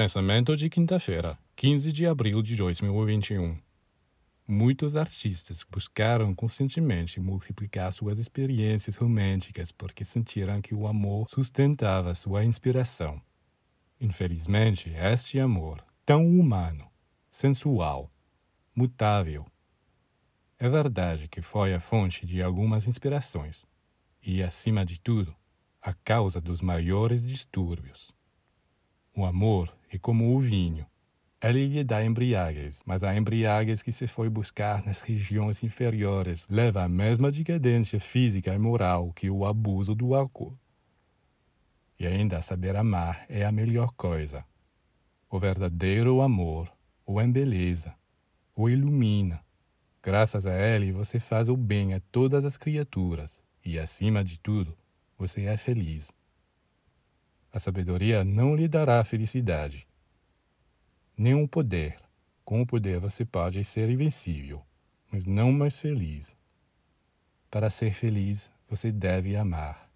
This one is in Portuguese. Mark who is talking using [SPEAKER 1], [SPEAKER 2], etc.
[SPEAKER 1] Pensamento de quinta-feira, 15 de abril de 2021. Muitos artistas buscaram constantemente multiplicar suas experiências românticas porque sentiram que o amor sustentava sua inspiração. Infelizmente, este amor, tão humano, sensual, mutável, é verdade que foi a fonte de algumas inspirações e, acima de tudo, a causa dos maiores distúrbios. O amor é como o vinho. Ele lhe dá embriaguez, mas a embriaguez que se foi buscar nas regiões inferiores leva à mesma decadência física e moral que o abuso do álcool. E ainda saber amar é a melhor coisa. O verdadeiro amor o embeleza, o ilumina. Graças a ele você faz o bem a todas as criaturas e, acima de tudo, você é feliz. A sabedoria não lhe dará felicidade, o poder. Com o poder você pode ser invencível, mas não mais feliz. Para ser feliz, você deve amar.